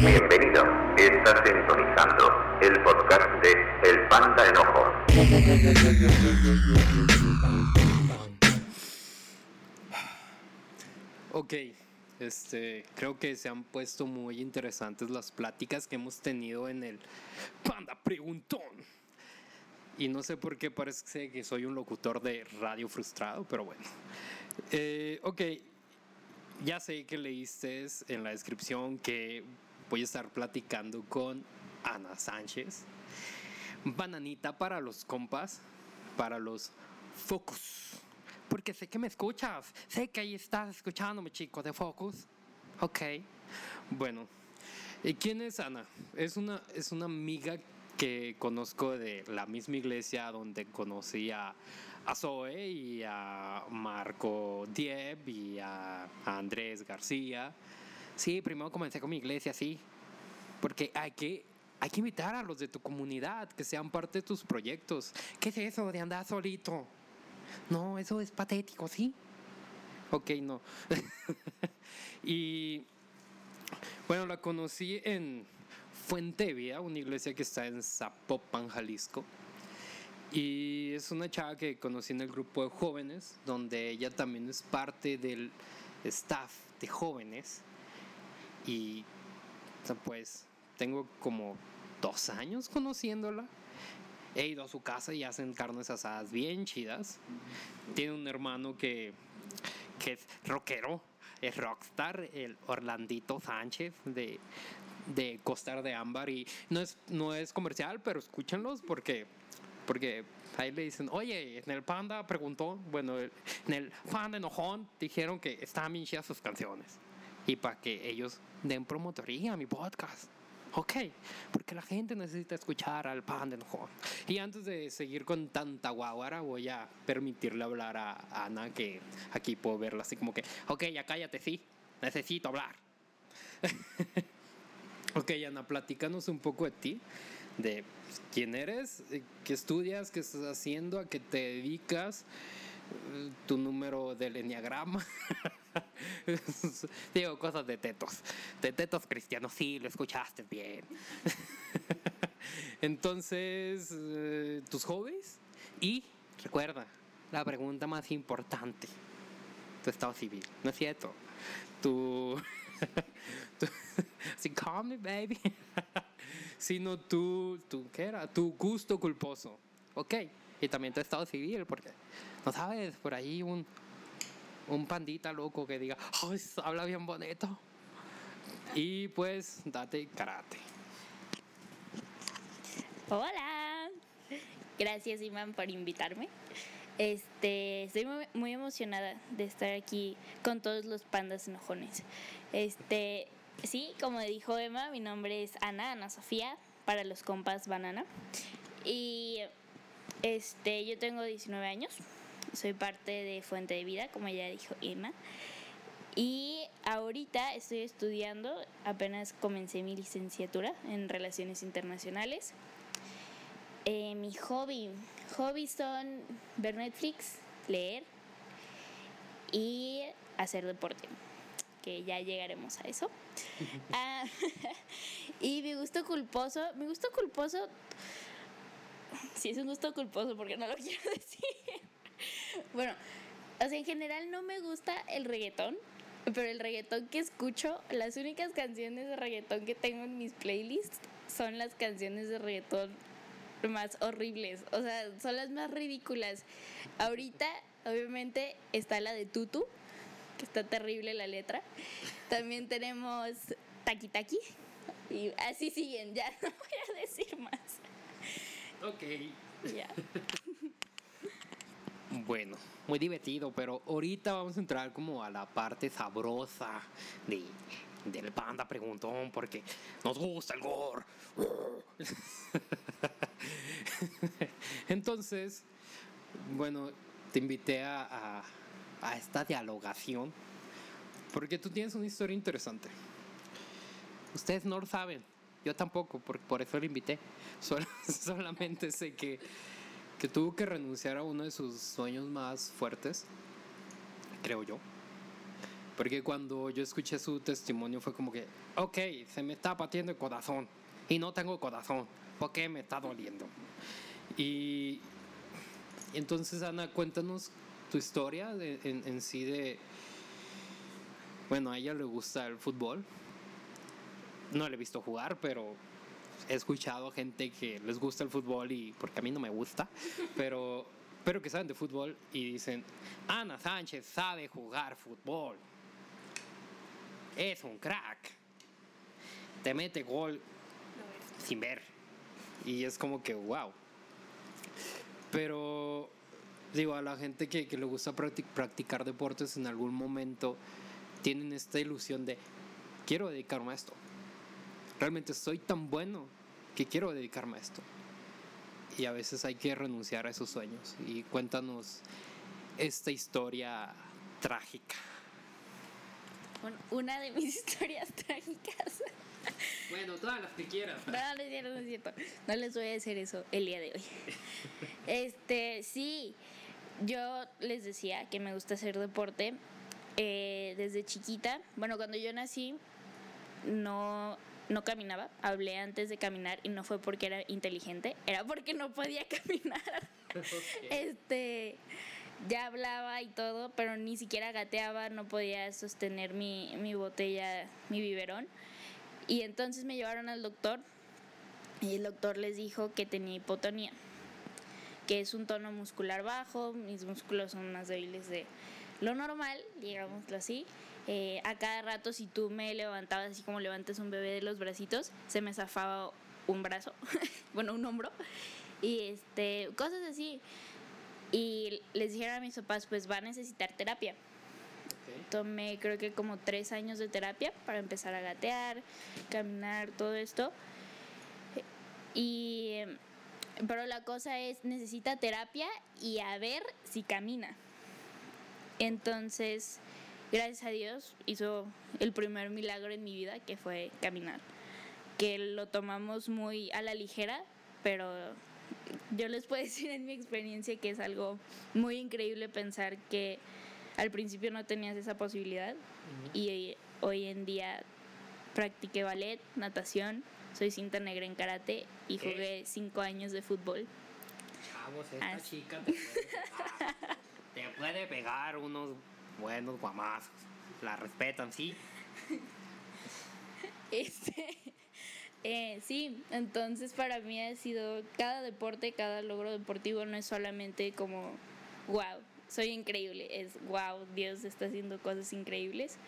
Bienvenido, estás sintonizando el podcast de El Panda Enojo. Ok, este, creo que se han puesto muy interesantes las pláticas que hemos tenido en el Panda Preguntón. Y no sé por qué parece que soy un locutor de radio frustrado, pero bueno. Eh, ok, ya sé que leíste en la descripción que voy a estar platicando con Ana Sánchez. Bananita para los compas, para los focus. Porque sé que me escuchas, sé que ahí estás escuchándome, chico, de focus. Ok, bueno. ¿Y quién es Ana? Es una, es una amiga que conozco de la misma iglesia donde conocí a, a Zoe y a Marco Dieb y a, Andrés García. Sí, primero comencé con mi iglesia, sí. Porque hay que, hay que invitar a los de tu comunidad que sean parte de tus proyectos. ¿Qué es eso de andar solito? No, eso es patético, ¿sí? Ok, no. y bueno, la conocí en Fuente Vía, una iglesia que está en Zapopan, Jalisco. Y es una chava que conocí en el grupo de jóvenes, donde ella también es parte del staff de jóvenes. Y pues tengo como dos años conociéndola. He ido a su casa y hacen carnes asadas bien chidas. Tiene un hermano que, que es rockero, es rockstar, el Orlandito Sánchez de, de Costar de Ámbar. Y no es, no es comercial, pero escúchenlos porque, porque ahí le dicen, oye, en el Panda preguntó, bueno, en el Panda Enojón dijeron que estaban bien chidas sus canciones. Y para que ellos den promotoría a mi podcast. Ok, porque la gente necesita escuchar al pan de enojón. Y antes de seguir con tanta guaguara, voy a permitirle hablar a Ana, que aquí puedo verla así como que, ok, ya cállate, sí, necesito hablar. ok, Ana, platícanos un poco de ti, de quién eres, qué estudias, qué estás haciendo, a qué te dedicas, tu número del enneagrama. Digo cosas de tetos. De tetos cristianos, sí, lo escuchaste bien. Entonces, eh, tus hobbies y recuerda, la pregunta más importante, tu estado civil, ¿no es cierto? Tu... tu sí, call me baby. Sino tu, tu, ¿qué era? Tu gusto culposo. Ok. Y también tu estado civil, porque, no sabes, por ahí un, un pandita loco que diga, ¡ay, habla bien bonito! Y pues, date karate. Hola. Gracias, Iman, por invitarme. Este, estoy muy, muy, emocionada de estar aquí con todos los pandas enojones. Este, sí, como dijo Emma, mi nombre es Ana, Ana Sofía, para los compas Banana. Y este, yo tengo 19 años. Soy parte de Fuente de Vida, como ya dijo Emma. Y ahorita estoy estudiando, apenas comencé mi licenciatura en Relaciones Internacionales. Eh, mi hobby, hobbies son ver Netflix, leer y hacer deporte, que ya llegaremos a eso. ah, y mi gusto culposo, mi gusto culposo, sí es un gusto culposo porque no lo quiero decir. bueno, o sea, en general no me gusta el reggaetón, pero el reggaetón que escucho, las únicas canciones de reggaetón que tengo en mis playlists son las canciones de reggaetón más horribles, o sea, son las más ridículas. Ahorita, obviamente, está la de Tutu, que está terrible la letra. También tenemos Taki Taki, y así siguen, ya no voy a decir más. Ok. Ya. Bueno, muy divertido, pero ahorita vamos a entrar como a la parte sabrosa de, del panda preguntón, porque nos gusta el gore. Entonces, bueno, te invité a, a, a, esta dialogación, porque tú tienes una historia interesante. Ustedes no lo saben, yo tampoco, por, por eso lo invité. Sol, solamente sé que que tuvo que renunciar a uno de sus sueños más fuertes, creo yo. Porque cuando yo escuché su testimonio fue como que, ok, se me está partiendo el corazón y no tengo corazón, ¿por qué me está doliendo? Y entonces, Ana, cuéntanos tu historia en, en sí de, bueno, a ella le gusta el fútbol. No le he visto jugar, pero he escuchado gente que les gusta el fútbol y porque a mí no me gusta, pero, pero que saben de fútbol y dicen, Ana Sánchez sabe jugar fútbol. Es un crack. Te mete gol sin ver. Y es como que, wow. Pero digo, a la gente que, que le gusta practicar deportes en algún momento tienen esta ilusión de, quiero dedicarme a esto realmente soy tan bueno que quiero dedicarme a esto. Y a veces hay que renunciar a esos sueños. Y cuéntanos esta historia trágica. Bueno, una de mis historias trágicas. Bueno, todas las que quieras. No, no es cierto, no es cierto. No les voy a decir eso el día de hoy. Este, sí, yo les decía que me gusta hacer deporte eh, desde chiquita. Bueno, cuando yo nací, no no caminaba, hablé antes de caminar y no fue porque era inteligente, era porque no podía caminar. Este, ya hablaba y todo, pero ni siquiera gateaba, no podía sostener mi, mi botella, mi biberón. Y entonces me llevaron al doctor y el doctor les dijo que tenía hipotonía, que es un tono muscular bajo, mis músculos son más débiles de lo normal, digámoslo así. Eh, a cada rato si tú me levantabas así como levantas un bebé de los bracitos, se me zafaba un brazo, bueno, un hombro, y este, cosas así. Y les dijeron a mis papás, pues va a necesitar terapia. Tomé creo que como tres años de terapia para empezar a gatear, caminar, todo esto. Y, pero la cosa es, necesita terapia y a ver si camina. Entonces, gracias a Dios, hizo el primer milagro en mi vida, que fue caminar. Que lo tomamos muy a la ligera, pero yo les puedo decir en mi experiencia que es algo muy increíble pensar que al principio no tenías esa posibilidad y hoy en día practiqué ballet, natación, soy cinta negra en karate y jugué cinco años de fútbol. Chavos, esta chica te puede pegar unos buenos guamazos. La respetan, sí. Este, eh, sí, entonces para mí ha sido cada deporte, cada logro deportivo no es solamente como, wow, soy increíble, es wow, Dios está haciendo cosas increíbles.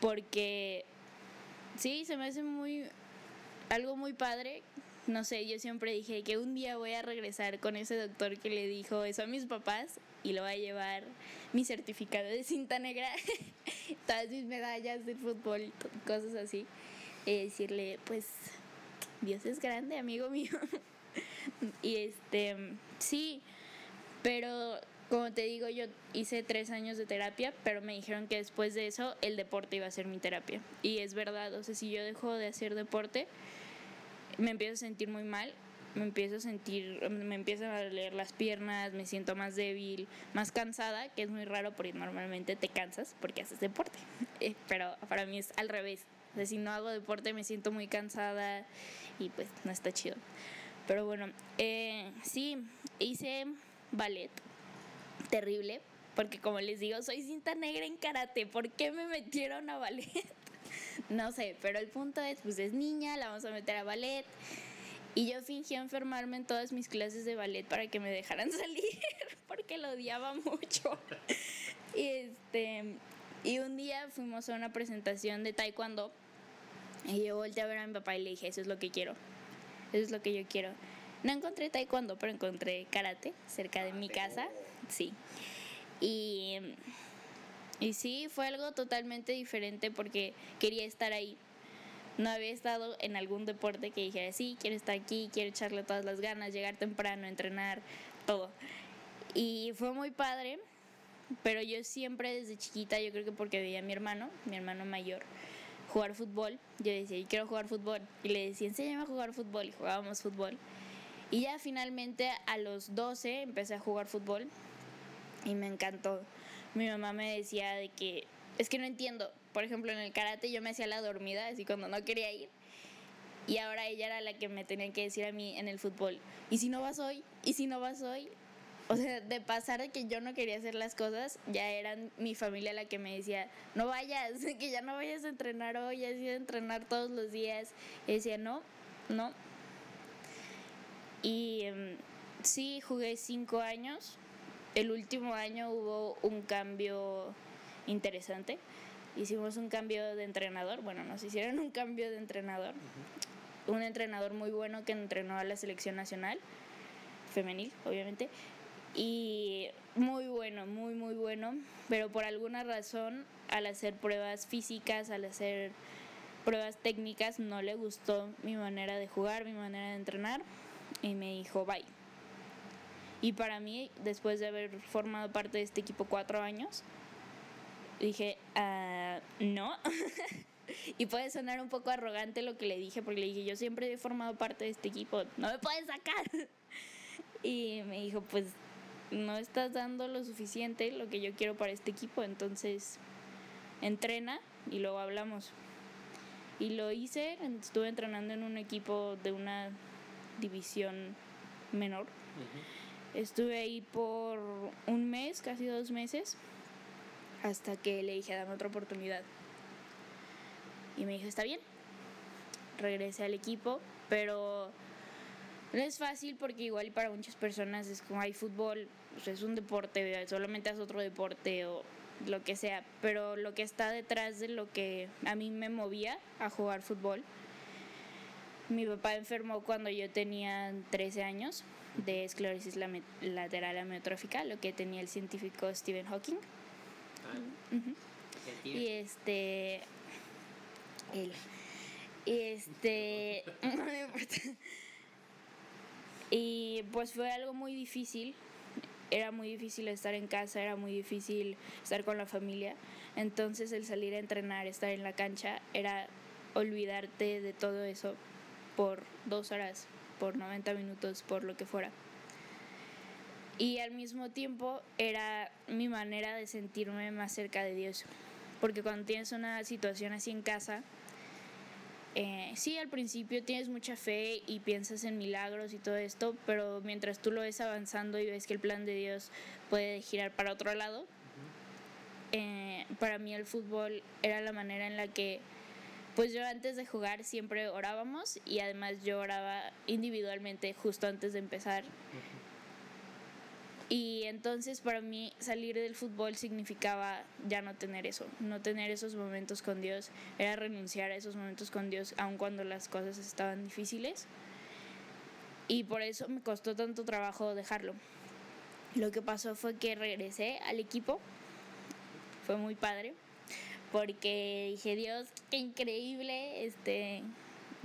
Porque sí, se me hace muy, algo muy padre no sé, yo siempre dije que un día voy a regresar con ese doctor que le dijo eso a mis papás y lo voy a llevar mi certificado de cinta negra, todas mis medallas del fútbol, cosas así. Y decirle, pues, Dios es grande, amigo mío. y este, sí, pero como te digo, yo hice tres años de terapia, pero me dijeron que después de eso el deporte iba a ser mi terapia. Y es verdad, o sea, si yo dejo de hacer deporte, me empiezo a sentir muy mal, me empiezo a sentir, me empiezan a doler las piernas, me siento más débil, más cansada, que es muy raro porque normalmente te cansas porque haces deporte, eh, pero para mí es al revés. O sea, si no hago deporte me siento muy cansada y pues no está chido. Pero bueno, eh, sí, hice ballet, terrible, porque como les digo, soy cinta negra en karate, ¿por qué me metieron a ballet? no sé, pero el punto es, pues es niña, la vamos a meter a ballet. Y yo fingí enfermarme en todas mis clases de ballet para que me dejaran salir, porque lo odiaba mucho. Y este y un día fuimos a una presentación de taekwondo y yo volteé a ver a mi papá y le dije, eso es lo que quiero. Eso es lo que yo quiero. No encontré taekwondo, pero encontré karate cerca de mi casa. Sí. Y y sí, fue algo totalmente diferente porque quería estar ahí. No había estado en algún deporte que dijera, sí, quiero estar aquí, quiero echarle todas las ganas, llegar temprano, entrenar, todo. Y fue muy padre, pero yo siempre desde chiquita, yo creo que porque veía a mi hermano, mi hermano mayor, jugar fútbol, yo decía, quiero jugar fútbol. Y le decía, enséñame a jugar fútbol, y jugábamos fútbol. Y ya finalmente a los 12 empecé a jugar fútbol y me encantó mi mamá me decía de que es que no entiendo. Por ejemplo, en el karate yo me hacía la dormida, así cuando no quería ir. Y ahora ella era la que me tenía que decir a mí en el fútbol, ¿y si no vas hoy? ¿Y si no vas hoy? O sea, de pasar de que yo no quería hacer las cosas, ya era mi familia la que me decía, no vayas, que ya no vayas a entrenar hoy, has ido a entrenar todos los días. Y decía, no, no. Y em, sí, jugué cinco años. El último año hubo un cambio interesante. Hicimos un cambio de entrenador, bueno, nos hicieron un cambio de entrenador. Un entrenador muy bueno que entrenó a la selección nacional, femenil, obviamente. Y muy bueno, muy, muy bueno. Pero por alguna razón, al hacer pruebas físicas, al hacer pruebas técnicas, no le gustó mi manera de jugar, mi manera de entrenar. Y me dijo, bye. Y para mí, después de haber formado parte de este equipo cuatro años, dije, ah, no. y puede sonar un poco arrogante lo que le dije, porque le dije, yo siempre he formado parte de este equipo, no me puedes sacar. y me dijo, pues no estás dando lo suficiente, lo que yo quiero para este equipo, entonces entrena y luego hablamos. Y lo hice, estuve entrenando en un equipo de una división menor. Estuve ahí por un mes, casi dos meses, hasta que le dije, dame otra oportunidad. Y me dijo, está bien. Regresé al equipo, pero no es fácil porque igual para muchas personas es como hay fútbol, pues, es un deporte, solamente haz otro deporte o lo que sea, pero lo que está detrás de lo que a mí me movía a jugar fútbol. Mi papá enfermó cuando yo tenía 13 años de esclerosis lateral amiotrófica, lo que tenía el científico Stephen Hawking. Ah. Y este. Él. Y este. y pues fue algo muy difícil. Era muy difícil estar en casa, era muy difícil estar con la familia. Entonces el salir a entrenar, estar en la cancha, era olvidarte de todo eso por dos horas por 90 minutos, por lo que fuera. Y al mismo tiempo era mi manera de sentirme más cerca de Dios. Porque cuando tienes una situación así en casa, eh, sí, al principio tienes mucha fe y piensas en milagros y todo esto, pero mientras tú lo ves avanzando y ves que el plan de Dios puede girar para otro lado, eh, para mí el fútbol era la manera en la que pues yo antes de jugar siempre orábamos y además yo oraba individualmente justo antes de empezar. Y entonces para mí salir del fútbol significaba ya no tener eso, no tener esos momentos con Dios, era renunciar a esos momentos con Dios aun cuando las cosas estaban difíciles. Y por eso me costó tanto trabajo dejarlo. Lo que pasó fue que regresé al equipo, fue muy padre porque dije, Dios, qué increíble, este,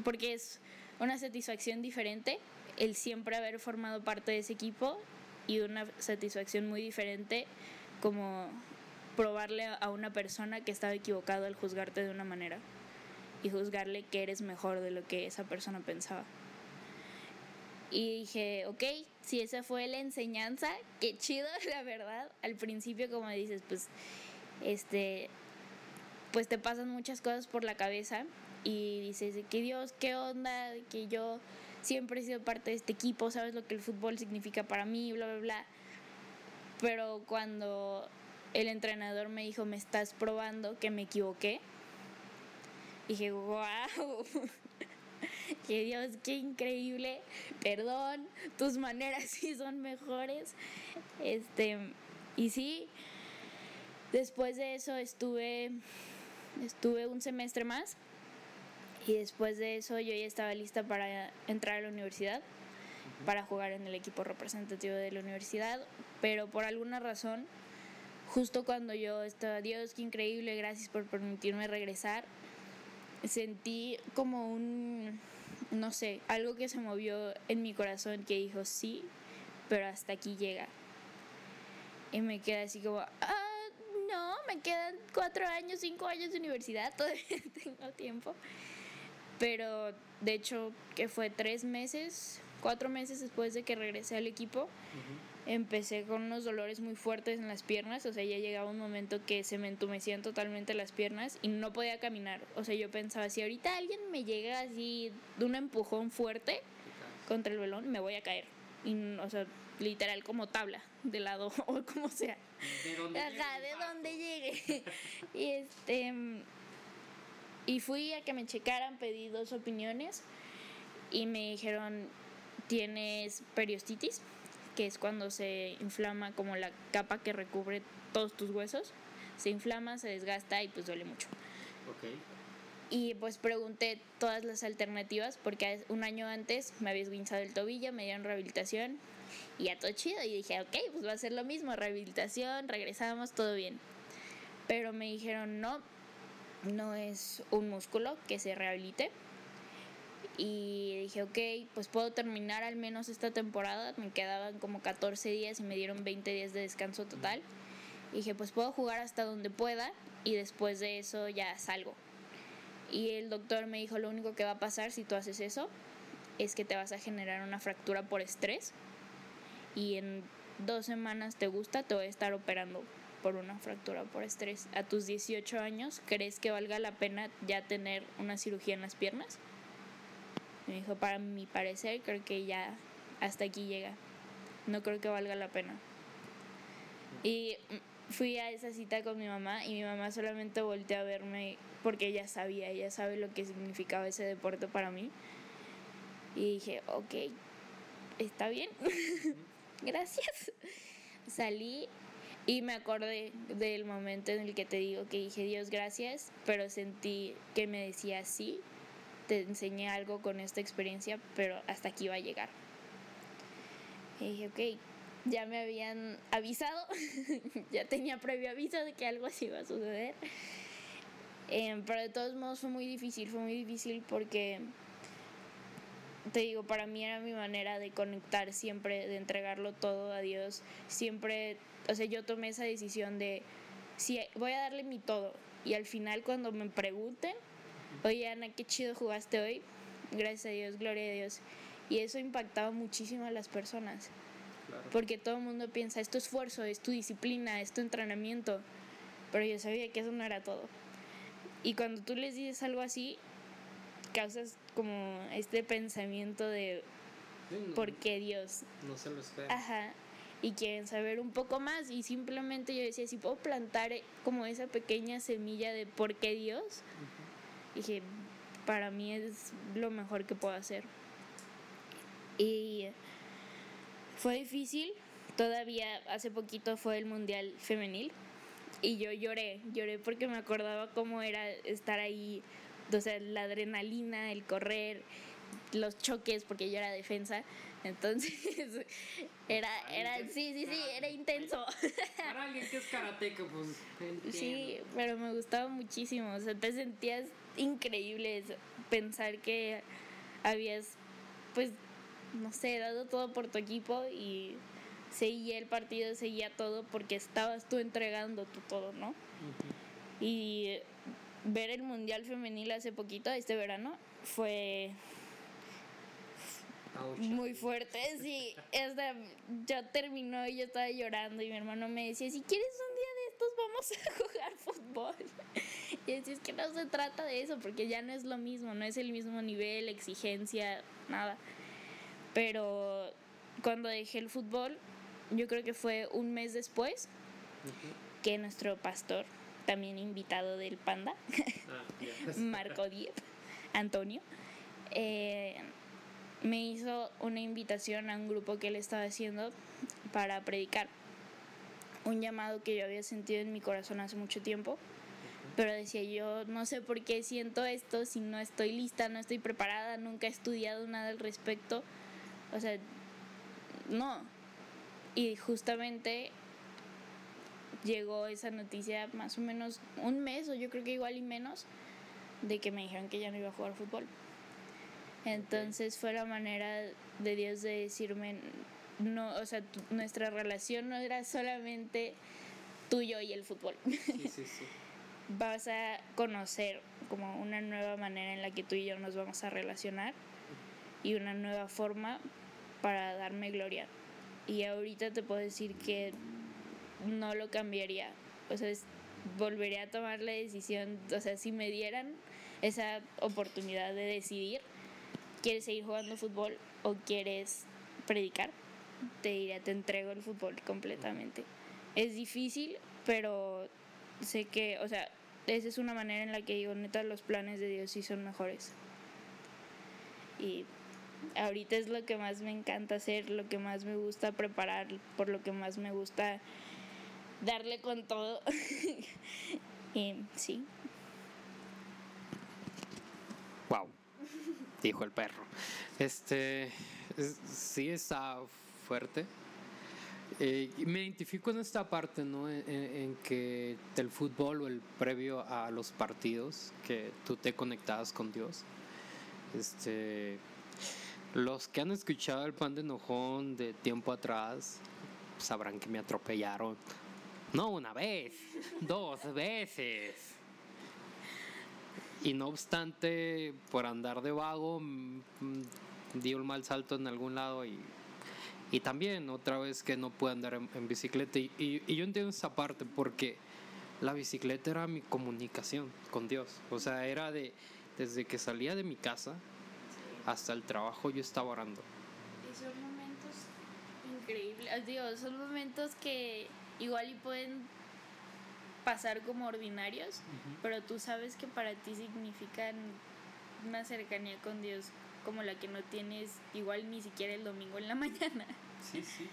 porque es una satisfacción diferente el siempre haber formado parte de ese equipo y una satisfacción muy diferente como probarle a una persona que estaba equivocado al juzgarte de una manera y juzgarle que eres mejor de lo que esa persona pensaba. Y dije, ok, si esa fue la enseñanza, qué chido, la verdad. Al principio, como dices, pues, este, pues te pasan muchas cosas por la cabeza y dices que Dios, qué onda, que yo siempre he sido parte de este equipo, sabes lo que el fútbol significa para mí, bla, bla, bla. Pero cuando el entrenador me dijo, me estás probando que me equivoqué, dije, wow, que Dios, qué increíble, perdón, tus maneras sí son mejores. Este, y sí, después de eso estuve estuve un semestre más y después de eso yo ya estaba lista para entrar a la universidad, para jugar en el equipo representativo de la universidad, pero por alguna razón, justo cuando yo estaba, Dios, qué increíble, gracias por permitirme regresar, sentí como un, no sé, algo que se movió en mi corazón que dijo, sí, pero hasta aquí llega. Y me quedé así como, ah, me quedan cuatro años, cinco años de universidad, todavía tengo tiempo. Pero de hecho, que fue tres meses, cuatro meses después de que regresé al equipo, empecé con unos dolores muy fuertes en las piernas, o sea, ya llegaba un momento que se me entumecían totalmente las piernas y no podía caminar. O sea, yo pensaba, si ahorita alguien me llega así de un empujón fuerte contra el velón, me voy a caer. Y, o sea, literal como tabla de lado o como sea. De donde Ajá, de donde llegue. y este y fui a que me checaran, pedí dos opiniones y me dijeron tienes periostitis, que es cuando se inflama como la capa que recubre todos tus huesos. Se inflama, se desgasta y pues duele mucho. Y pues pregunté todas las alternativas porque un año antes me había esguinzado el tobillo, me dieron rehabilitación y ya todo chido. Y dije, ok, pues va a ser lo mismo, rehabilitación, regresamos, todo bien. Pero me dijeron, no, no es un músculo que se rehabilite. Y dije, ok, pues puedo terminar al menos esta temporada. Me quedaban como 14 días y me dieron 20 días de descanso total. Y dije, pues puedo jugar hasta donde pueda y después de eso ya salgo. Y el doctor me dijo, lo único que va a pasar si tú haces eso es que te vas a generar una fractura por estrés. Y en dos semanas te gusta, te voy a estar operando por una fractura por estrés. A tus 18 años, ¿crees que valga la pena ya tener una cirugía en las piernas? Me dijo, para mi parecer, creo que ya hasta aquí llega. No creo que valga la pena. Y fui a esa cita con mi mamá y mi mamá solamente volteó a verme porque ella sabía, ella sabe lo que significaba ese deporte para mí. Y dije, ok, está bien, gracias. Salí y me acordé del momento en el que te digo que dije Dios gracias, pero sentí que me decía sí, te enseñé algo con esta experiencia, pero hasta aquí va a llegar. Y dije, ok, ya me habían avisado, ya tenía previo aviso de que algo así iba a suceder. Eh, pero de todos modos fue muy difícil, fue muy difícil porque, te digo, para mí era mi manera de conectar siempre, de entregarlo todo a Dios. Siempre, o sea, yo tomé esa decisión de, sí, voy a darle mi todo. Y al final cuando me pregunten, oye Ana, qué chido jugaste hoy, gracias a Dios, gloria a Dios. Y eso impactaba muchísimo a las personas. Claro. Porque todo el mundo piensa, es tu esfuerzo, es tu disciplina, es tu entrenamiento. Pero yo sabía que eso no era todo. Y cuando tú les dices algo así, causas como este pensamiento de Sí, no, por qué Dios. no se lo espera. Ajá. Y quieren saber un poco más. Y simplemente yo decía, si puedo plantar eh, como esa pequeña semilla de por qué Dios, dije, para mí es lo mejor que puedo hacer. Y fue difícil. Todavía hace poquito fue el Mundial Femenil. Y yo lloré, lloré porque me acordaba cómo era estar ahí, sea, la adrenalina, el correr, los choques, porque yo era defensa. Entonces, era, era, sí, sí, sí, era intenso. Para alguien que es karateca, pues. entiendo. Sí, pero me gustaba muchísimo. O sea, te sentías increíble pensar que habías, pues, no sé, dado todo por tu equipo y seguía el partido, seguía todo porque estabas tú entregando tu todo, ¿no? Ujú. Y ver el Mundial Femenil hace poquito, este verano, fue muy fuerte, sí. Hasta ya terminó y yo estaba llorando y mi hermano me decía, si quieres un día de estos vamos a jugar fútbol. Y decía, es que no se trata de eso, porque ya no es lo mismo, no es el mismo nivel, exigencia, nada. Pero cuando dejé el fútbol, yo creo que fue un mes después que nuestro pastor, también invitado del Panda, Ah. Marco Diep, Antonio, eh, me hizo una invitación a un grupo que él estaba haciendo para predicar. Un llamado que yo había sentido en mi corazón hace mucho tiempo, pero decía yo, no sé por qué siento esto, si no estoy lista, no estoy preparada, nunca he estudiado nada al respecto. O sea, no. Y justamente llegó esa noticia más o menos un mes o yo creo que igual y menos de que me dijeron que ya no iba a jugar fútbol. Entonces fue la manera de Dios de decirme, no, o sea, nuestra relación no era solamente tuyo y el fútbol. Sí, sí, sí. Vas a conocer como una nueva manera en la que tú y yo nos vamos a relacionar y una nueva forma para darme gloria y ahorita te puedo decir que no lo cambiaría. O sea, volvería a tomar la decisión, o sea, si me dieran esa oportunidad de decidir, ¿quieres seguir jugando fútbol o quieres predicar? Te diría, te entrego el fútbol completamente. Es difícil, pero sé que, o sea, esa es una manera en la que digo, neta, los planes de Dios sí son mejores. Y ahorita es lo que más me encanta hacer, lo que más me gusta preparar, por lo que más me gusta darle con todo. y sí. Wow, dijo el perro. Este, sí está fuerte. Eh, me identifico en esta parte, ¿no? En, que del fútbol o el previo a los partidos, que tú te conectabas con Dios. Este, los que han escuchado el pan de enojón de tiempo atrás sabrán que me atropellaron. No una vez, dos veces. Y no obstante, por andar de vago, mm, mm, di un mal salto en algún lado y, y también otra vez que no puedo andar en, bicicleta. Y, y, yo entiendo esa parte porque la bicicleta era mi comunicación con Dios. O sea, era de desde que salía de mi casa hasta el trabajo yo estaba orando. Y son momentos increíbles. Dios, son momentos que igual y pueden pasar como ordinarios, pero tú sabes que para ti significan una cercanía con Dios como la que no tienes igual ni siquiera el domingo en la mañana. Sí, sí.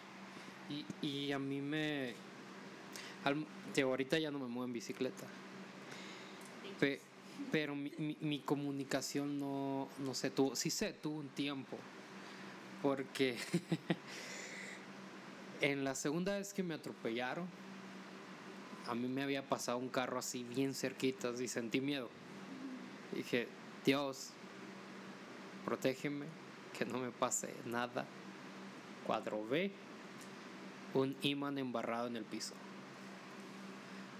Y, y a mí me... Al, ahorita ya no me muevo en bicicleta. pero mi, mi, mi, comunicación no, no se tuvo, sí se tuvo un tiempo. Porque en la segunda vez que me atropellaron, a mí me había pasado un carro así bien cerquita y sentí miedo. Dije, Dios, protégeme, que no me pase nada. Cuadro B, un imán embarrado en el piso.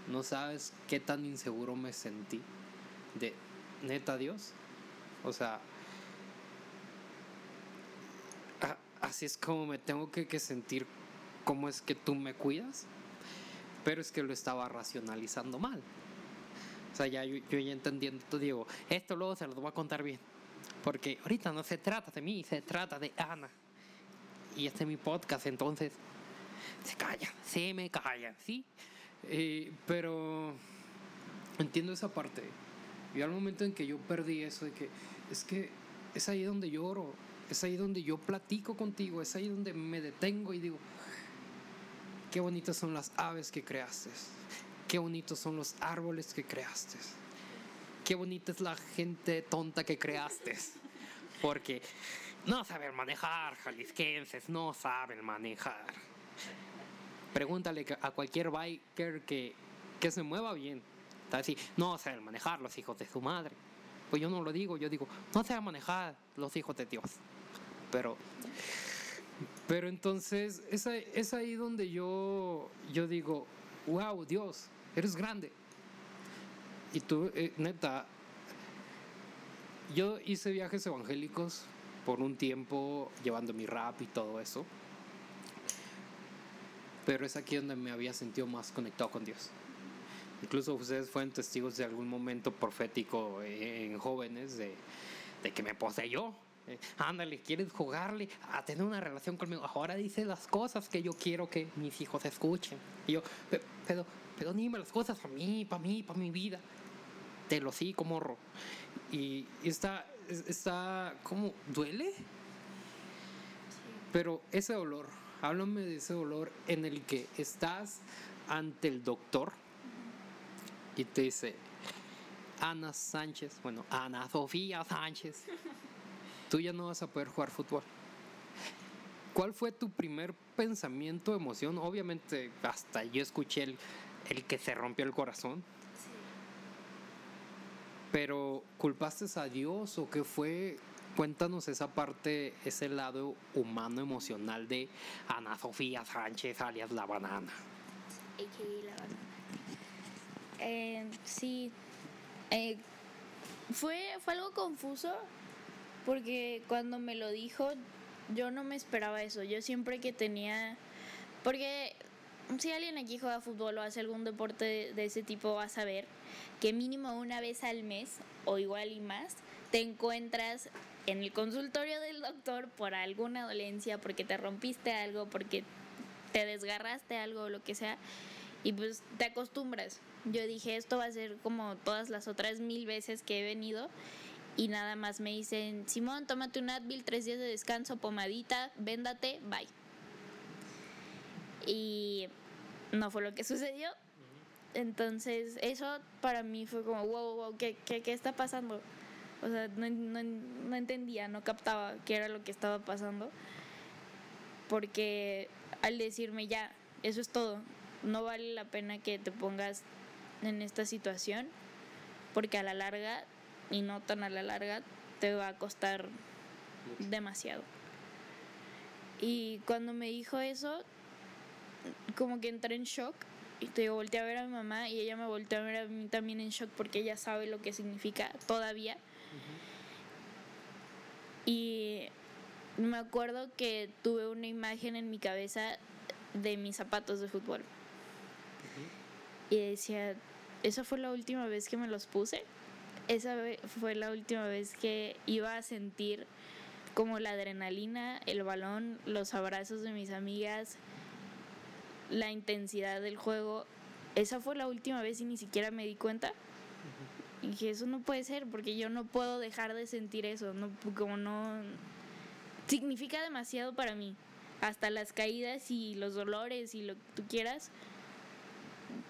No sabes qué tan inseguro me sentí de neta Dios. O sea, así es como me tengo que sentir cómo es que tú me cuidas pero es que lo estaba racionalizando mal. O sea, ya yo, ya entendiendo, tú digo, esto luego se lo voy a contar bien. Porque ahorita no se trata de mí, se trata de Ana. Y este es mi podcast, entonces se calla, se me calla, ¿sí? Eh, pero entiendo esa parte. Y al momento en que yo perdí eso, de que es que es ahí donde lloro, es ahí donde yo platico contigo, es ahí donde me detengo y digo, Qué bonitas son las aves que creaste. Qué bonitos son los árboles que creaste. Qué bonita es la gente tonta que creaste. Porque no saben manejar, jalisquenses, no saben manejar. Pregúntale a cualquier biker que, que se mueva bien. Así, no saben manejar los hijos de su madre. Pues yo no lo digo, yo digo, no saben manejar los hijos de Dios. Pero pero entonces es ahí, donde yo, yo digo, wow, Dios, eres grande. Y tú, eh, neta, yo hice viajes evangélicos por un tiempo llevando mi rap y todo eso. Pero es aquí donde me había sentido más conectado con Dios. Incluso ustedes fueron testigos de algún momento profético en jóvenes de, de que me poseyó eh, ándale, quieres jugarle a tener una relación conmigo. Ahora dice las cosas que yo quiero que mis hijos escuchen. Y yo, pero, pero dime las cosas para mí, para mí, para mi vida. Te lo sí, como morro. Y está, está, ¿cómo? ¿Duele? Pero ese dolor, háblame de ese dolor en el que estás ante el doctor y te dice, Ana Sánchez, bueno, Ana Sofía Sánchez tú ya no vas a poder jugar fútbol. ¿Cuál fue tu primer pensamiento, emoción? Obviamente, hasta yo escuché el, el que se rompió el corazón. Pero, ¿culpaste a Dios o qué fue? Cuéntanos esa parte, ese lado humano, emocional de Ana Sofía Sánchez, alias La Banana. la banana. Eh, sí. Eh, fue, fue algo confuso porque cuando me lo dijo, yo no me esperaba eso. Yo siempre que tenía... Porque si alguien aquí juega fútbol o hace algún deporte de, ese tipo, va a saber que mínimo una vez al mes o igual y más te encuentras en el consultorio del doctor por alguna dolencia, porque te rompiste algo, porque te desgarraste algo o lo que sea, y pues te acostumbras. Yo dije, esto va a ser como todas las otras mil veces que he venido. Y nada más me dicen, Simón, tómate un Advil, tres días de descanso, pomadita, véndate, bye. Y no fue lo que sucedió. Entonces, eso para mí fue como, wow, wow, ¿qué, qué, qué está pasando? O sea, no, no, no entendía, no captaba qué era lo que estaba pasando. Porque al decirme ya, eso es todo, no vale la pena que te pongas en esta situación, porque a la larga, y no tan a la larga, te va a costar demasiado. Y cuando me dijo eso, como que entré en shock y te volteé a ver a mi mamá y ella me volteó a ver a mí también en shock porque ella sabe lo que significa todavía. Y me acuerdo que tuve una imagen en mi cabeza de mis zapatos de fútbol. Y decía, esa fue la última vez que me los puse. Esa fue la última vez que iba a sentir como la adrenalina, el balón, los abrazos de mis amigas, la intensidad del juego. Esa fue la última vez y ni siquiera me di cuenta. Y dije, eso no puede ser porque yo no puedo dejar de sentir eso, no, como no... Significa demasiado para mí. Hasta las caídas y los dolores y lo que tú quieras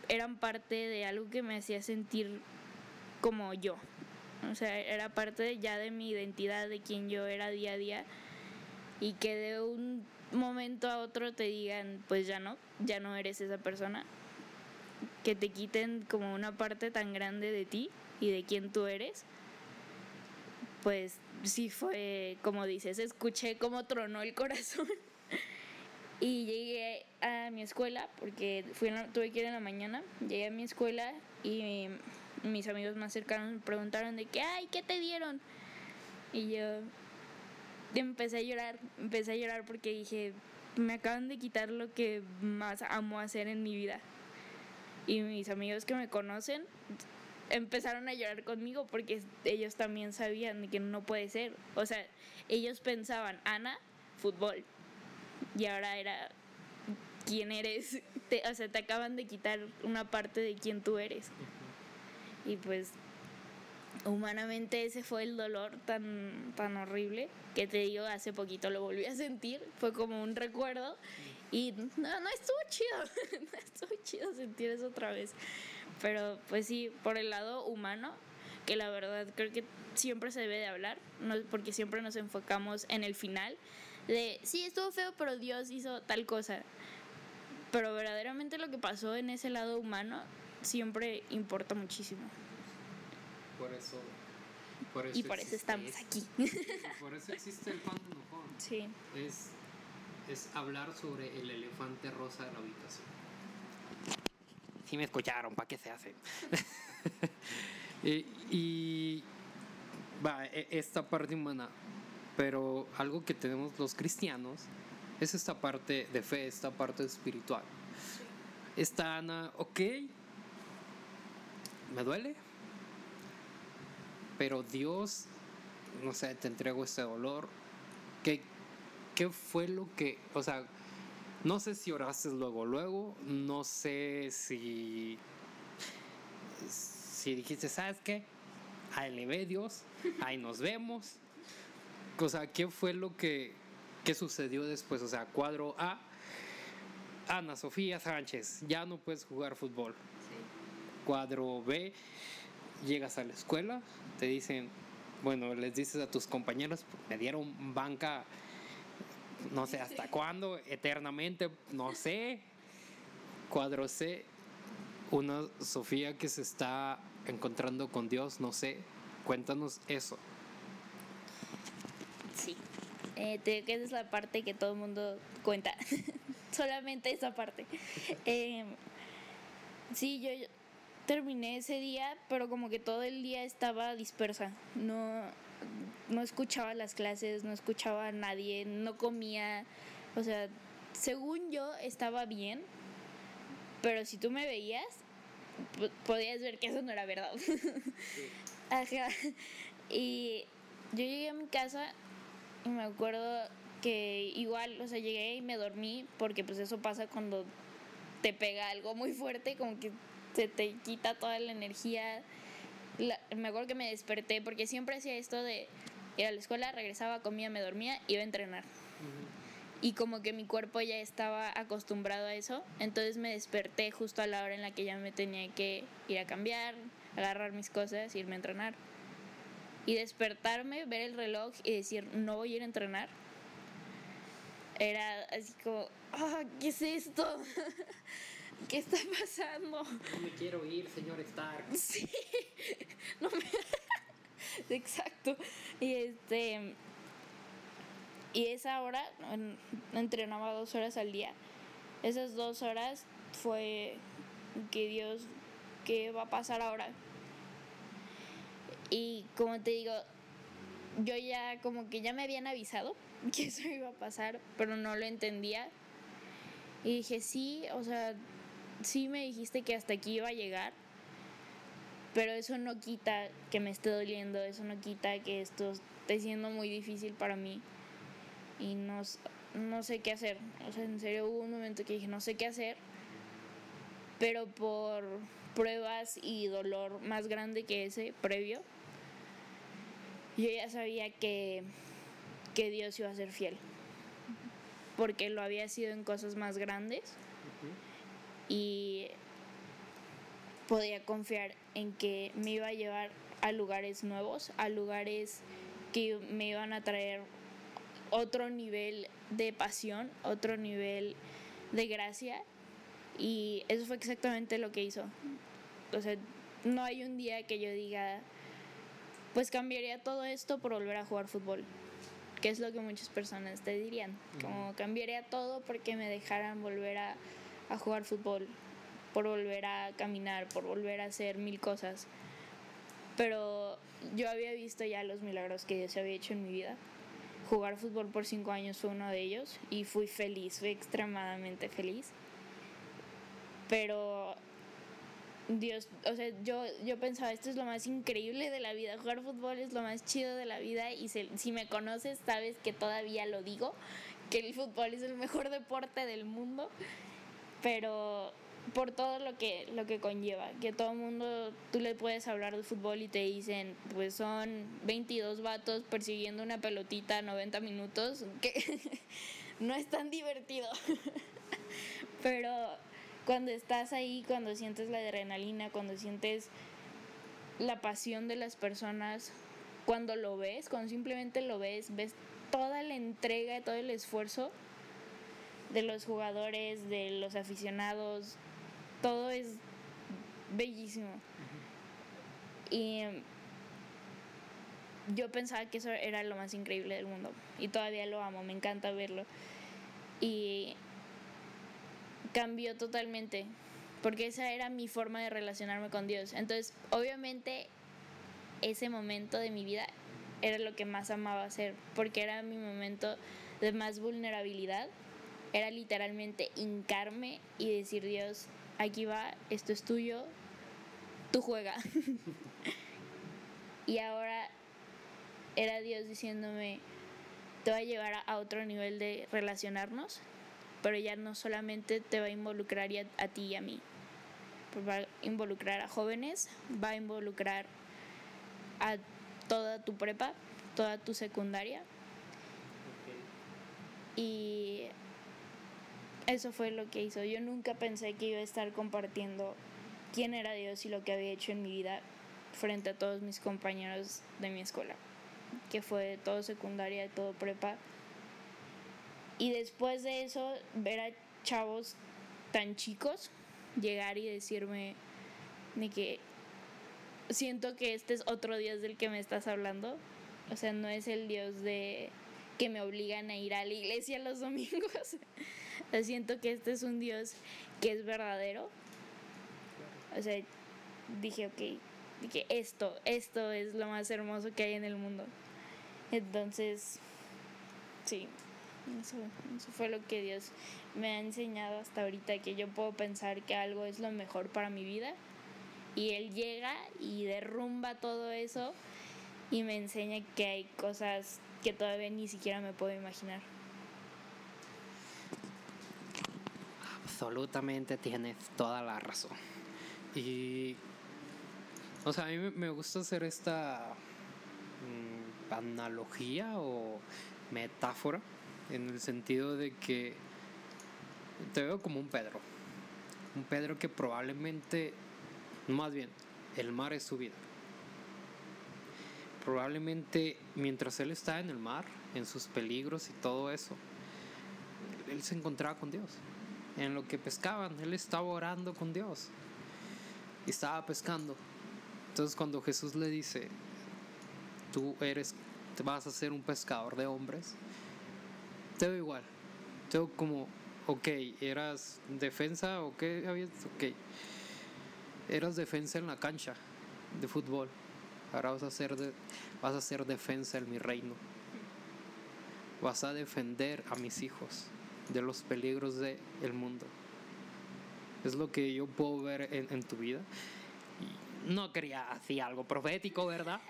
eran parte de algo que me hacía sentir como yo. O sea, era parte ya de mi identidad, de quien yo era día a día. Y que de un momento a otro te digan, pues ya no, ya no eres esa persona. Que te quiten como una parte tan grande de ti y de quién tú eres. Pues sí fue, como dices, escuché como tronó el corazón. y llegué a mi escuela, porque fui tuve que ir en la mañana. Llegué a mi escuela y mis amigos más cercanos me preguntaron de qué, ay, ¿qué te dieron? Y yo empecé a llorar, empecé a llorar porque dije, me acaban de quitar lo que más amo hacer en mi vida. Y mis amigos que me conocen empezaron a llorar conmigo porque ellos también sabían que no puede ser. O sea, ellos pensaban, Ana, fútbol. Y ahora era, ¿quién eres? Te, o sea, te acaban de quitar una parte de quién tú eres. Y pues humanamente ese fue el dolor tan, tan horrible que te digo, hace poquito lo volví a sentir, fue como un recuerdo y no, no estuvo chido, no estuvo chido sentir eso otra vez. Pero pues sí, por el lado humano, que la verdad creo que siempre se debe de hablar, no, porque siempre nos enfocamos en el final de, sí, estuvo feo, pero Dios hizo tal cosa. Pero verdaderamente lo que pasó en ese lado humano siempre importa muchísimo. Por eso. y por eso estamos aquí. Por eso existe el pan enojón. Sí. Es, es hablar sobre el elefante rosa de la habitación. Sí me escucharon, ¿para qué se hace? y, y va, e, esta parte humana, pero algo que tenemos los cristianos es esta parte de fe, esta parte espiritual. Está Ana, ok, me duele, pero Dios, no sé, te entrego este dolor. ¿Qué, ¿Qué fue lo que, o sea, no sé si oraste luego, luego, no sé si, si dijiste, ¿sabes qué? Ahí le ve Dios, ahí nos vemos. O sea, ¿qué fue lo que, qué sucedió después? O sea, cuadro A, Ana Sofía Sánchez, ya no puedes jugar fútbol. Cuadro B, llegas a la escuela, te dicen, bueno, les dices a tus compañeros, me dieron banca, no sé hasta cuándo, eternamente, no sé. Cuadro C, una Sofía que se está encontrando con Dios, no sé. Cuéntanos eso. Sí, eh, te digo que esa es la parte que todo el mundo cuenta, solamente esa parte. Eh, sí, yo terminé ese día, pero como que todo el día estaba dispersa. No, no escuchaba las clases, no escuchaba a nadie, no comía. O sea, según yo estaba bien, pero si tú me veías, podías ver que eso no era verdad. Ajá. Y yo llegué a mi casa y me acuerdo que igual, o sea, llegué y me dormí porque pues eso pasa cuando te pega algo muy fuerte, como que se te quita toda la energía. me acuerdo que me desperté porque siempre hacía esto de ir a la escuela, regresaba, comía, me dormía, iba a entrenar. Y como que mi cuerpo ya estaba acostumbrado a eso, entonces me desperté justo a la hora en la que ya me tenía que ir a cambiar, agarrar mis cosas, irme a entrenar. Y despertarme, ver el reloj y decir, no voy a ir a entrenar. Era así como, ah, ¿qué es esto? ¿Qué está pasando? No me quiero ir, señor Stark. Sí, no me... Exacto. Y este... Y esa hora, entrenaba dos horas al día. Esas dos horas fue que Dios, ¿qué va a pasar ahora? Y como te digo, yo ya como que ya me habían avisado que eso iba a pasar, pero no lo entendía. Y dije, sí, o sea, sí me dijiste que hasta aquí iba a llegar, pero eso no quita que me esté doliendo, eso no quita que esto esté siendo muy difícil para mí y no, no sé qué hacer. O sea, en serio hubo un momento que dije, no sé qué hacer, pero por pruebas y dolor más grande que ese previo, yo ya sabía que, que Dios iba a ser fiel, porque lo había sido en cosas más grandes y podía confiar en que me iba a llevar a lugares nuevos, a lugares que me iban a traer otro nivel de pasión, otro nivel de gracia y eso fue exactamente lo que hizo. O sea, no hay un día que yo diga, pues cambiaría todo esto por volver a jugar fútbol, que es lo que muchas personas te dirían, como cambiaría todo porque me dejaran volver a a jugar fútbol, por volver a caminar, por volver a hacer mil cosas. Pero yo había visto ya los milagros que Dios había hecho en mi vida. Jugar fútbol por cinco años fue uno de ellos y fui feliz, fui extremadamente feliz. Pero Dios, o sea, yo, yo pensaba, esto es lo más increíble de la vida, jugar fútbol es lo más chido de la vida y si me conoces sabes que todavía lo digo, que el fútbol es el mejor deporte del mundo pero por todo lo que, lo que conlleva, que todo el mundo, tú le puedes hablar de fútbol y te dicen, pues son 22 vatos persiguiendo una pelotita 90 minutos, que no es tan divertido. Pero cuando estás ahí, cuando sientes la adrenalina, cuando sientes la pasión de las personas, cuando lo ves, cuando simplemente lo ves, ves toda la entrega, todo el esfuerzo, de los jugadores, de los aficionados, todo es bellísimo. Y yo pensaba que eso era lo más increíble del mundo y todavía lo amo, me encanta verlo. Y cambió totalmente porque esa era mi forma de relacionarme con Dios. Entonces, obviamente, ese momento de mi vida era lo que más amaba hacer porque era mi momento de más vulnerabilidad era literalmente hincarme y decir, Dios, aquí va, esto es tuyo, tú juega. y ahora era Dios diciéndome, te va a llevar a otro nivel de relacionarnos, pero ya no solamente te va a involucrar a, ti y a mí, va a involucrar a jóvenes, va a involucrar a toda tu prepa, toda tu secundaria. Y eso fue lo que hizo. Yo nunca pensé que iba a estar compartiendo quién era Dios y lo que había hecho en mi vida frente a todos mis compañeros de mi escuela, que fue todo secundaria, todo prepa. Y después de eso, ver a chavos tan chicos llegar y decirme de que siento que este es otro Dios del que me estás hablando. O sea, no es el Dios de que me obligan a ir a la iglesia los domingos. siento que este es un Dios que es verdadero. O sea, dije, ok, dije, esto, esto es lo más hermoso que hay en el mundo. Entonces, sí, eso, eso fue lo que Dios me ha enseñado hasta ahorita, que yo puedo pensar que algo es lo mejor para mi vida. Y Él llega y derrumba todo eso y me enseña que hay cosas que todavía ni siquiera me puedo imaginar. Absolutamente tienes toda la razón. Y. O sea, a mí me- gusta hacer esta mm, analogía o metáfora en el sentido de que te veo como un Pedro. Un Pedro que probablemente, más bien, el mar es su vida. Probablemente mientras él está en el mar, en sus peligros y todo eso, él se encontraba con Dios. En lo que pescaban, él estaba orando con Dios. Y estaba pescando. Entonces cuando Jesús le dice, tú eres, te vas a ser un pescador de hombres, te veo igual. Te veo como, ok, eras defensa o qué habías, ok. Eras defensa en la cancha de fútbol. Ahora vas a ser, vas a ser defensa en mi reino. Vas a defender a mis hijos de los peligros del el mundo. Es lo que yo puedo ver en, en tu vida. No quería así algo profético, ¿verdad?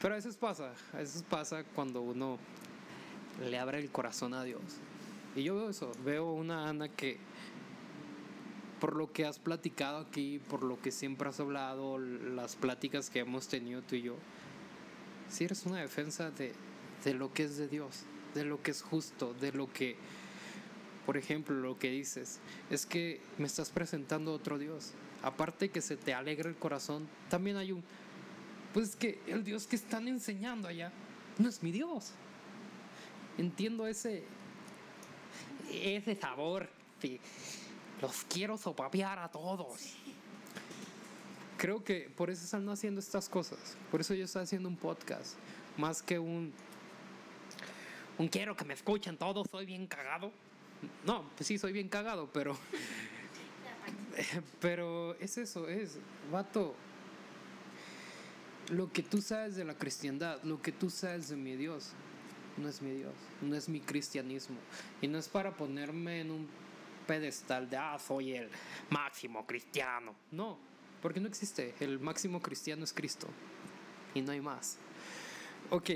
Pero a veces pasa, a veces pasa cuando uno le abre el corazón a Dios. Y yo veo eso, veo una Ana que por lo que has platicado aquí, por lo que siempre has hablado, las pláticas que hemos tenido tú y yo, si eres una defensa de, de lo que es de Dios, de lo que es justo, de lo que, por ejemplo, lo que dices, es que me estás presentando otro Dios. Aparte que se te alegra el corazón, también hay un, pues que el Dios que están enseñando allá no es mi Dios. Entiendo ese, ese sabor. sí. Los quiero sopapear a todos. Creo que por eso están haciendo estas cosas. Por eso yo estoy haciendo un podcast. Más que un. Un quiero que me escuchen todos, soy bien cagado. No, pues sí, soy bien cagado, pero. Pero es eso, es. Vato. Lo que tú sabes de la cristiandad, lo que tú sabes de mi Dios, no es mi Dios, no es mi cristianismo. Y no es para ponerme en un pedestal de, ah, soy el máximo cristiano. No, porque no existe. El máximo cristiano es Cristo. Y no hay más. Ok,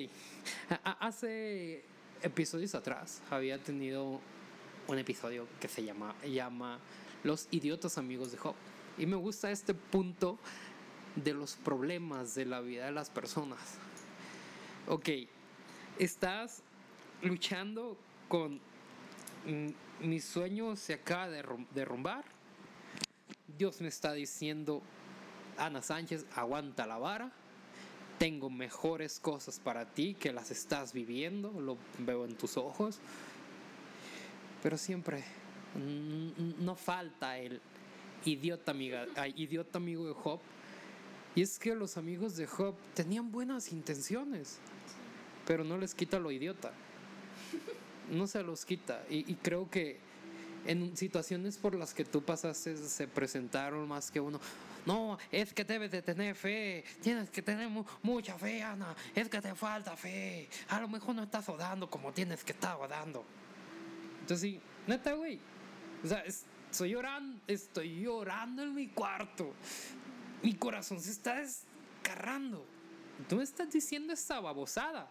hace episodios atrás había tenido un episodio que se llama, llama Los idiotas amigos de Job. Y me gusta este punto de los problemas de la vida de las personas. Ok, estás luchando con mm, mi sueño se acaba de derrum- derrumbar. Dios me está diciendo, Ana Sánchez, aguanta la vara. Tengo mejores cosas para ti que las estás viviendo, lo veo en tus ojos. Pero siempre no falta el idiota, amiga, ay, idiota amigo de Job. Y es que los amigos de Job tenían buenas intenciones, pero no les quita lo idiota. No se los quita. Y, creo que en situaciones por las que tú pasaste se presentaron más que uno. No, es que debes de tener fe. Tienes que tener mu- mucha fe, Ana. Es que te falta fe. A lo mejor no estás orando como tienes que estar orando. Entonces, sí, neta, güey. O sea, es- estoy llorando, estoy llorando en mi cuarto. Mi corazón se está descarrando. Tú me estás diciendo esta babosada.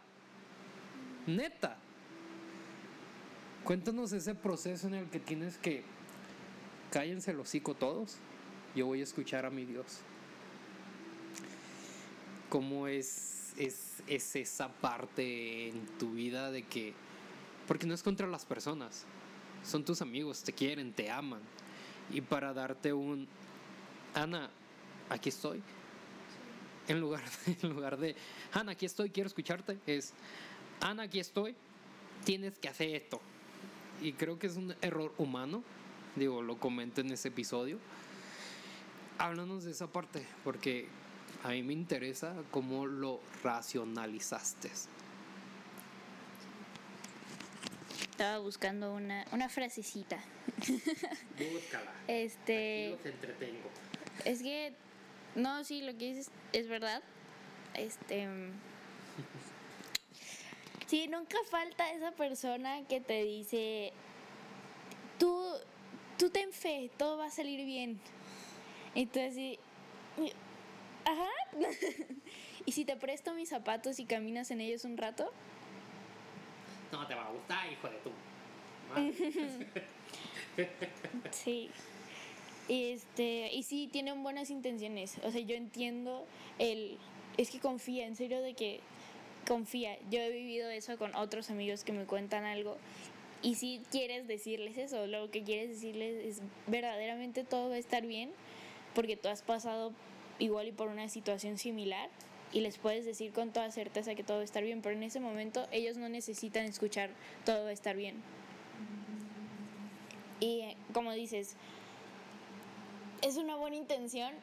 Neta. Cuéntanos ese proceso en el que tienes que cállense el hocico todos. Yo voy a escuchar a mi Dios. ¿Cómo es, es, es esa parte en tu vida de que... Porque no es contra las personas. Son tus amigos, te quieren, te aman. Y para darte un... Ana, aquí estoy. En lugar, en lugar de... Ana, aquí estoy, quiero escucharte. Es... Ana, aquí estoy. Tienes que hacer esto. Y creo que es un error humano. Digo, lo comento en ese episodio. Háblanos de esa parte, porque a mí me interesa cómo lo racionalizaste. Estaba buscando una, una frasecita. Búscala. Este, entretengo. es que No, sí, lo que dices es verdad. Este. Sí, nunca falta esa persona que te dice, tú, tú ten fe, todo va a salir bien. Entonces, sí, ajá. y si te presto mis zapatos y caminas en ellos un rato, No te va a gustar, hijo de tú. Sí. Este, y sí, tienen buenas intenciones. O sea, yo entiendo el. Es que confía, en serio, de que confía. Yo he vivido eso con otros amigos que me cuentan algo. Y si quieres decirles eso, lo que quieres decirles es verdaderamente todo va a estar bien, porque tú has pasado igual y por una situación similar y les puedes decir con toda certeza que todo va a estar bien, pero en ese momento ellos no necesitan escuchar todo va a estar bien. Y eh, como dices, es una buena intención,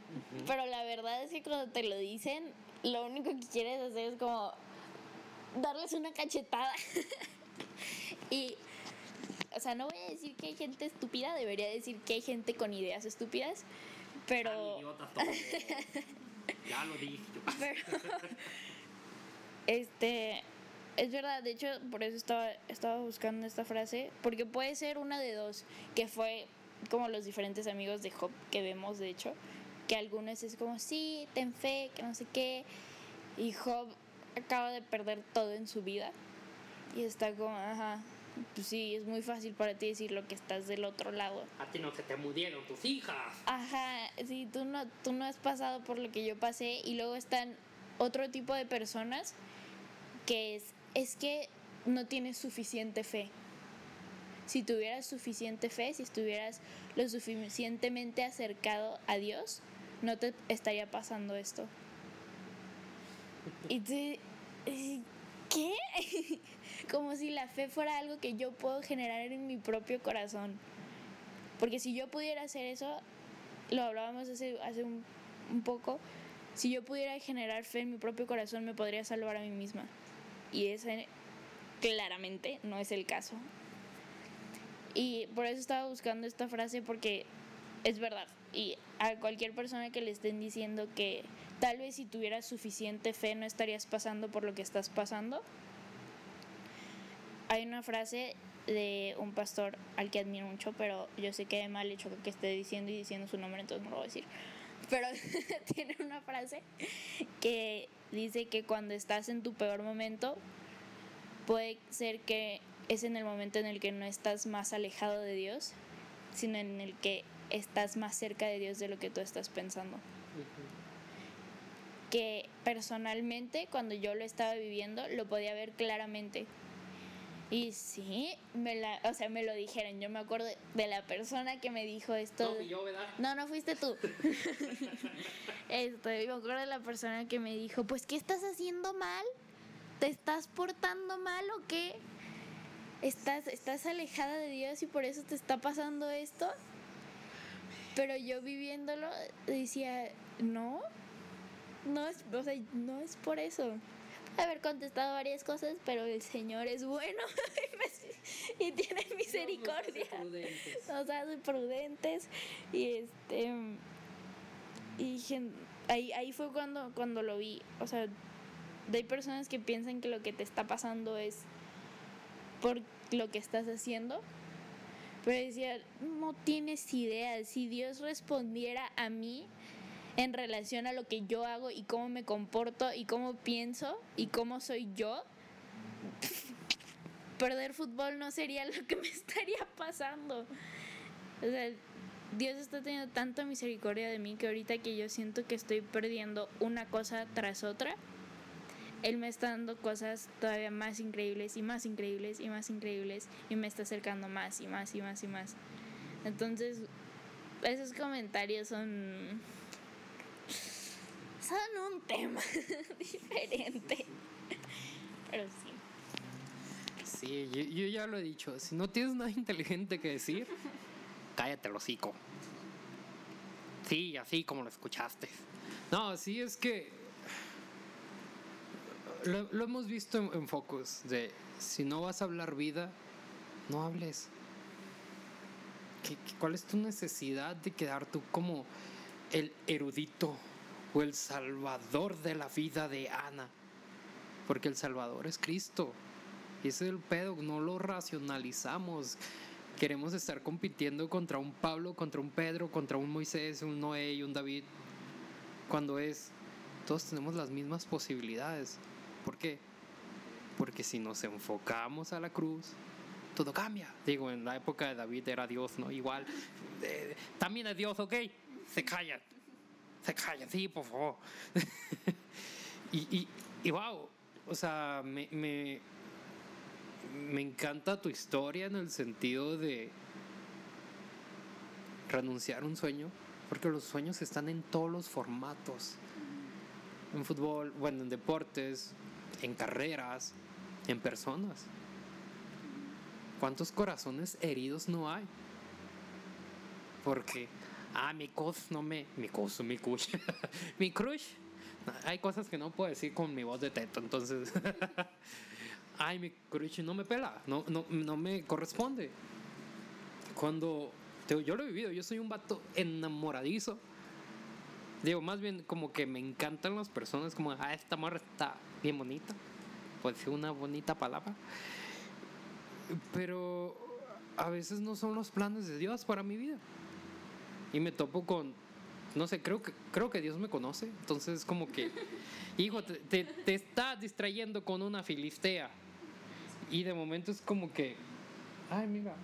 pero la verdad es que cuando te lo dicen, lo único que quieres hacer es como darles una cachetada. y, o sea, no voy a decir que hay gente estúpida, debería decir que hay gente con ideas estúpidas, pero... Ya lo dije. pero este es verdad de hecho por eso estaba estaba buscando esta frase porque puede ser una de dos que fue como los diferentes amigos de Job que vemos de hecho que algunos es como sí ten fe que no sé qué y Job acaba de perder todo en su vida y está como ajá pues sí es muy fácil para ti decir lo que estás del otro lado A ti no se te murieron tus hijas. Ajá, sí, tú no, tú no has pasado por lo que yo pasé y luego están otro tipo de personas que es, es que no tienes suficiente fe. Si tuvieras suficiente fe, si estuvieras lo suficientemente acercado a Dios, no te estaría pasando esto. Y te, ¿Qué? Como si la fe fuera algo que yo puedo generar en mi propio corazón. Porque si yo pudiera hacer eso, lo hablábamos hace, hace un, un poco, si yo pudiera generar fe en mi propio corazón, me podría salvar a mí misma. Y ese claramente no es el caso. Y por eso estaba buscando esta frase porque es verdad. Y a cualquier persona que le estén diciendo que tal vez si tuvieras suficiente fe no estarías pasando por lo que estás pasando. Hay una frase de un pastor al que admiro mucho, pero yo sé que mal hecho que esté diciendo y diciendo su nombre, entonces no lo voy a decir. Pero tiene una frase que dice que cuando estás en tu peor momento, puede ser que es en el momento en el que no estás más alejado de Dios, sino en el que estás más cerca de Dios de lo que tú estás pensando. Que personalmente, cuando yo lo estaba viviendo, lo podía ver claramente. Y sí, me la, o sea, me lo dijeron. Yo me acuerdo de la persona que me dijo esto. No, fui yo, ¿verdad? No, no fuiste tú. Esto, me acuerdo de la persona que me dijo, pues, ¿qué estás haciendo mal? ¿Te estás portando mal o qué? ¿Estás, estás alejada de Dios y por eso te está pasando esto? Pero yo viviéndolo decía, no, no es, o sea, no es por eso. Haber contestado varias cosas, pero el Señor es bueno y tiene misericordia. Prudentes. Nos hace prudentes y este y ahí, ahí fue cuando, cuando lo vi. O sea, hay personas que piensan que lo que te está pasando es por lo que estás haciendo. Pero decía, no tienes idea. Si Dios respondiera a mí en relación a lo que yo hago y cómo me comporto y cómo pienso y cómo soy yo, perder fútbol no sería lo que me estaría pasando. O sea, Dios está teniendo tanta misericordia de mí que ahorita que yo siento que estoy perdiendo una cosa tras otra, Él me está dando cosas todavía más increíbles y más increíbles y más increíbles y me está acercando más y más y más y más. Entonces, esos comentarios son... Son un tema diferente. Pero sí. Sí, yo, yo ya lo he dicho. Si no tienes nada inteligente que decir, cállate el hocico. Sí, así como lo escuchaste. No, sí es que lo, lo hemos visto en, en Focus, de si no vas a hablar vida, no hables. ¿Qué, qué- cuál es tu necesidad de quedar tú como el erudito o el salvador de la vida de Ana. Porque el salvador es Cristo. Y ese es el pedo, no lo racionalizamos. Queremos estar compitiendo contra un Pablo, contra un Pedro, contra un Moisés, un Noé y un David. Cuando es, todos tenemos las mismas posibilidades. ¿Por qué? Porque si nos enfocamos a la cruz, todo cambia. Digo, en la época de David era Dios, ¿no? Igual. eh, también es Dios, ¿ok? Se callan. Se callan, sí, por favor. y, y, y wow, o sea, me, me, me encanta tu historia en el sentido de renunciar a un sueño, porque los sueños están en todos los formatos. En fútbol, bueno, en deportes, en carreras, en personas. ¿Cuántos corazones heridos no hay? Porque, ah, mi cos no me, mi cos, mi crush, mi crush. Hay cosas que no puedo decir con mi voz de teto, entonces, ay, mi crush no me pela, no, no, no me corresponde. Cuando, yo lo he vivido, yo soy un vato enamoradizo. Digo, más bien como que me encantan las personas, como, ah, esta morra está bien bonita, puede ser una bonita palabra. Pero a veces no son los planes de Dios para mi vida. Y me topo con, no sé, creo que, creo que Dios me conoce. Entonces como que, hijo, te, te, te está distrayendo con una filistea. Y de momento es como que, ay, mira.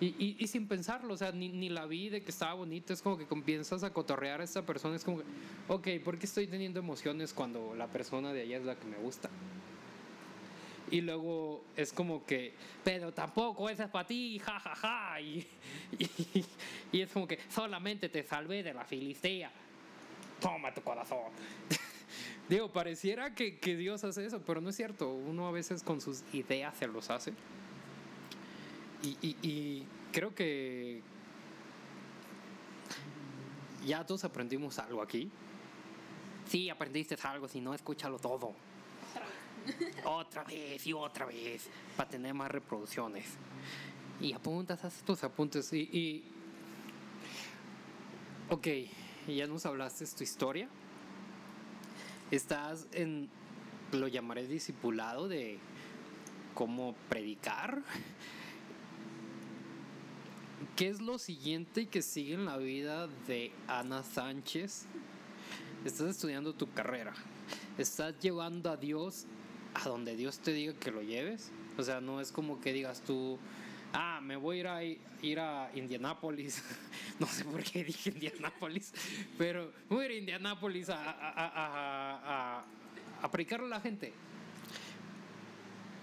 Y, y, sin pensarlo, o sea, ni, ni, la vi de que estaba bonita, es como que comienzas a cotorrear a esta persona, es como que, ok, ¿por qué estoy teniendo emociones cuando la persona de allá es la que me gusta? Y luego es como que, pero tampoco esa es para ti, ja, ja, ja. Y, y, y, es como que solamente te salvé de la filistea. Toma tu corazón. Digo, pareciera que, que, Dios hace eso, pero no es cierto. Uno a veces con sus ideas se los hace. Y, y, y creo que ya todos aprendimos algo aquí. Sí, aprendiste algo, si no, escúchalo todo otra vez y otra vez para tener más reproducciones. Y apuntas, haces tus apuntes y, y... Ok, ya nos hablaste tu historia. Estás en, lo llamaré discipulado de cómo predicar. ¿Qué es lo siguiente que sigue en la vida de Ana Sánchez? Estás estudiando tu carrera. Estás llevando a Dios a donde Dios te diga que lo lleves. O sea, no es como que digas tú, ah, me voy a ir a, ir a Indianápolis. no sé por qué dije Indianápolis, pero voy a ir a Indianápolis a, a, a, a, predicarle a la gente.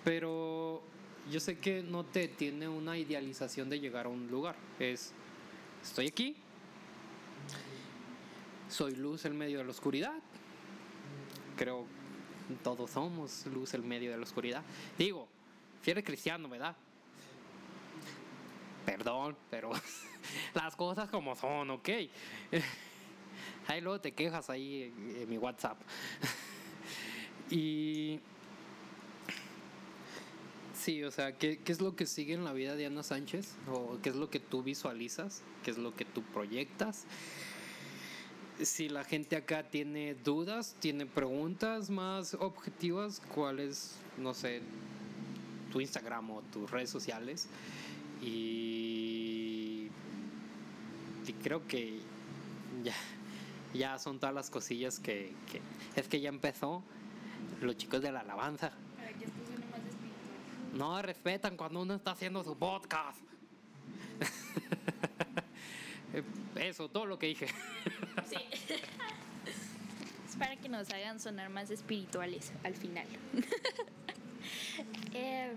Pero yo sé que no te tiene una idealización de llegar a un lugar. Es, estoy aquí, soy luz en medio de la oscuridad. Creo todos somos luz en medio de la oscuridad. Digo, si eres cristiano, ¿verdad? Perdón, pero las cosas como son, ¿ok? Ahí luego te quejas ahí en, en mi WhatsApp. y... Sí, o sea, ¿qué, ¿qué, es lo que sigue en la vida de Ana Sánchez? ¿O qué es lo que tú visualizas? ¿Qué es lo que tú proyectas? Si la gente acá tiene dudas, tiene preguntas más objetivas, ¿cuál es, no sé, tu Instagram o tus redes sociales? Y, y creo que ya, ya son todas las cosillas que, que, es que ya empezó los chicos de la alabanza. No respetan cuando uno está haciendo su podcast. Eso, todo lo que dije. Sí. es para que nos hagan sonar más espirituales al final. eh,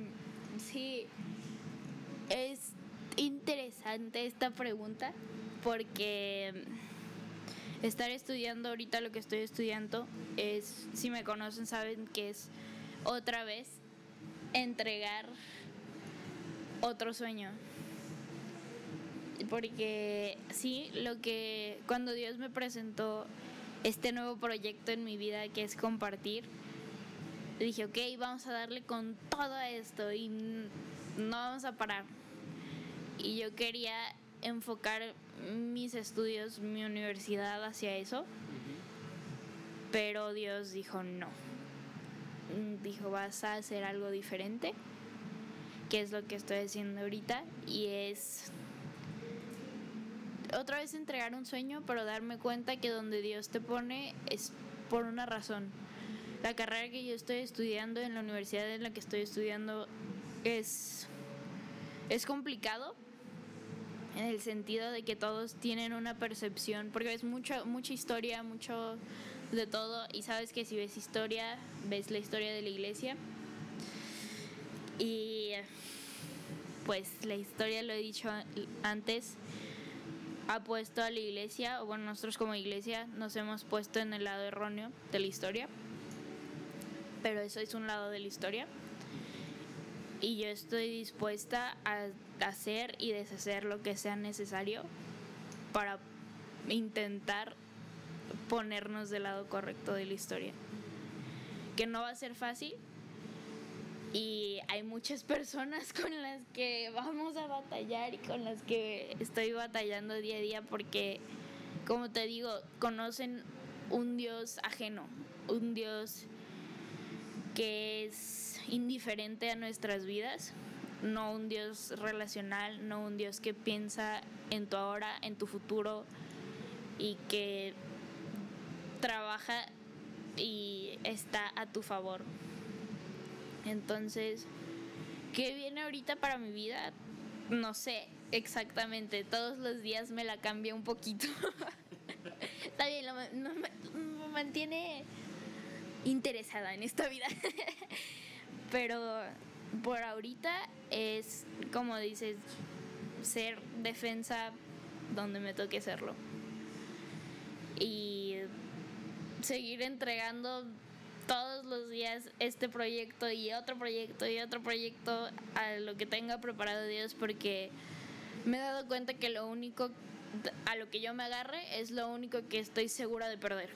sí, es interesante esta pregunta porque estar estudiando ahorita lo que estoy estudiando es, si me conocen saben que es otra vez entregar otro sueño porque sí, lo que cuando Dios me presentó este nuevo proyecto en mi vida que es compartir, dije, ok, vamos a darle con todo esto y no vamos a parar. Y yo quería enfocar mis estudios, mi universidad hacia eso. Pero Dios dijo no. Dijo, vas a hacer algo diferente, que es lo que estoy haciendo ahorita, y es otra vez entregar un sueño, pero darme cuenta que donde Dios te pone es por una razón. La carrera que yo estoy estudiando en la universidad en la que estoy estudiando es, es complicado en el sentido de que todos tienen una percepción, porque ves mucha, mucha historia, mucho de todo, y sabes que si ves historia, ves la historia de la iglesia. Y pues la historia, lo he dicho antes, ha puesto a la iglesia, o bueno, nosotros como iglesia nos hemos puesto en el lado erróneo de la historia, pero eso es un lado de la historia. Y yo estoy dispuesta a hacer y deshacer lo que sea necesario para intentar ponernos del lado correcto de la historia. Que no va a ser fácil, y hay muchas personas con las que vamos a batallar y con las que estoy batallando día a día porque, como te digo, conocen un Dios ajeno, un Dios que es indiferente a nuestras vidas, no un Dios relacional, no un Dios que piensa en tu ahora, en tu futuro y que trabaja y está a tu favor. Entonces, ¿qué viene ahorita para mi vida? No sé exactamente. Todos los días me la cambia un poquito. Está bien, lo me mantiene interesada en esta vida. Pero por ahorita es, como dices, ser defensa donde me toque serlo. Y seguir entregando todos los días este proyecto y otro proyecto y otro proyecto a lo que tenga preparado Dios porque me he dado cuenta que lo único a lo que yo me agarre es lo único que estoy segura de perder.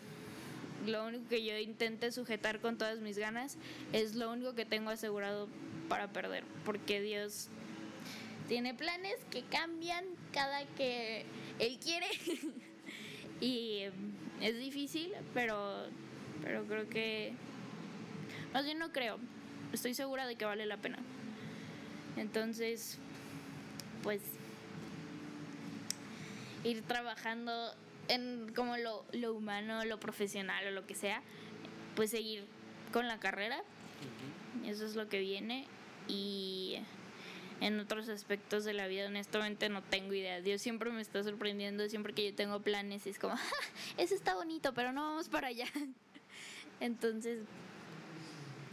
Lo único que yo intente sujetar con todas mis ganas es lo único que tengo asegurado para perder porque Dios tiene planes que cambian cada que Él quiere y es difícil, pero pero creo que más bien no creo. Estoy segura de que vale la pena. Entonces pues ir trabajando en como lo, lo humano lo profesional o lo que sea pues seguir con la carrera. Eso es lo que viene. Y en otros aspectos de la vida honestamente no tengo idea. Dios siempre me está sorprendiendo, siempre que yo tengo planes es como, "Ja, eso está bonito, pero no vamos para allá. Entonces,